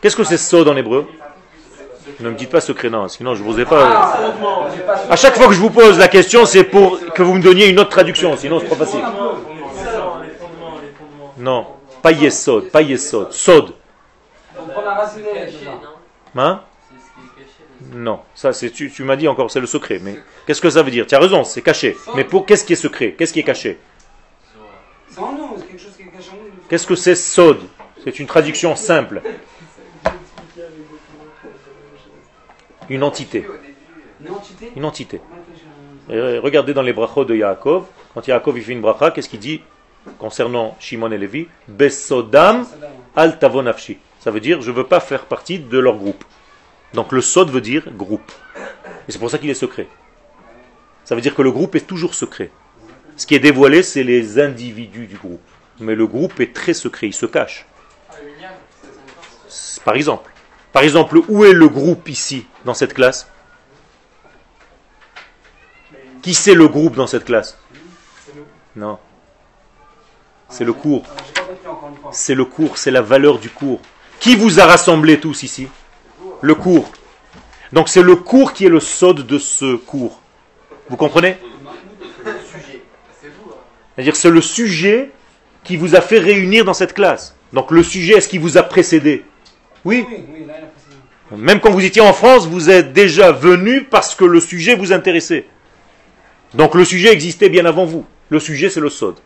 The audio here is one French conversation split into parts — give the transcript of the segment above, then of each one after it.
Qu'est-ce que c'est sod en hébreu Ne me dites pas secret, non, sinon je vous ai pas. À chaque fois que je vous pose la question, c'est pour que vous me donniez une autre traduction, sinon c'est pas facile. Non, pas yesod, pas yesod, sod. Hein? Non, ça c'est tu, tu m'as dit encore, c'est le secret. Mais qu'est-ce que ça veut dire? Tu as raison, c'est caché. Mais pour qu'est-ce qui est secret? Qu'est-ce qui est caché? Qu'est-ce que c'est sod C'est une traduction simple. Une entité. Une entité Une entité. Et regardez dans les brachot de Yaakov, quand Yaakov il fait une bracha, qu'est-ce qu'il dit concernant Shimon et Lévi? Besodam al tavonafshi. Ça veut dire je ne veux pas faire partie de leur groupe. Donc le sod veut dire groupe. Et c'est pour ça qu'il est secret. Ça veut dire que le groupe est toujours secret. Ce qui est dévoilé, c'est les individus du groupe. Mais le groupe est très secret, il se cache. Par exemple. Par exemple, où est le groupe ici, dans cette classe? Qui c'est le groupe dans cette classe? Non. C'est le cours. C'est le cours, c'est la valeur du cours. Qui vous a rassemblés tous ici? Le cours. Donc c'est le cours qui est le sod de ce cours. Vous comprenez? C'est-à-dire c'est le sujet qui vous a fait réunir dans cette classe. Donc le sujet, est-ce qu'il vous a précédé? Oui? Même quand vous étiez en France, vous êtes déjà venu parce que le sujet vous intéressait. Donc le sujet existait bien avant vous. Le sujet, c'est le sod.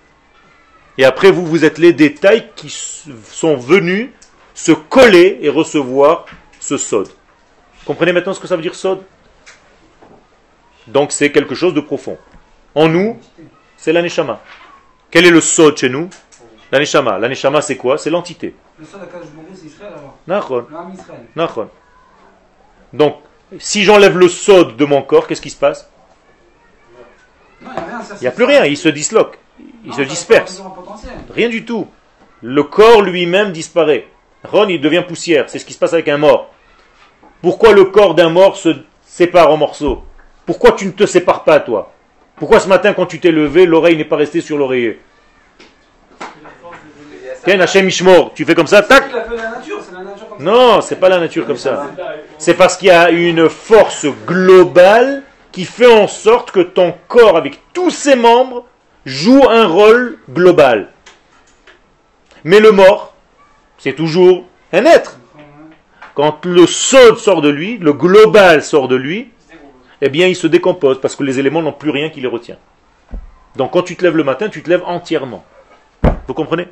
Et après, vous, vous êtes les détails qui sont venus se coller et recevoir ce sod. Comprenez maintenant ce que ça veut dire sod? Donc c'est quelque chose de profond. En nous, c'est l'aneshama. Quel est le sod chez nous? L'aneshama. L'aneshama, c'est quoi? C'est l'entité. Le seul à Kadosh c'est Israël alors? Nachon. Le Ham Israël. Nachon. Donc, si j'enlève le sod de mon corps, qu'est-ce qui se passe? Il n'y a plus rien, il se disloque, il Non, se disperse. Rien du tout. Le corps lui-même disparaît. Ron, il devient poussière. C'est ce qui se passe avec un mort. Pourquoi le corps d'un mort se sépare en morceaux? Pourquoi tu ne te sépares pas, toi? Pourquoi ce matin, quand tu t'es levé, l'oreille n'est pas restée sur l'oreiller? Ken, Hachem Ishmor, tu fais comme ça, tac Non, c'est pas la nature comme ça. C'est parce qu'il y a une force globale qui fait en sorte que ton corps, avec tous ses membres, joue un rôle global. Mais le mort, c'est toujours un être. Quand le sol sort de lui, le global sort de lui, eh bien il se décompose parce que les éléments n'ont plus rien qui les retient. Donc quand tu te lèves le matin, tu te lèves entièrement. Vous comprenez?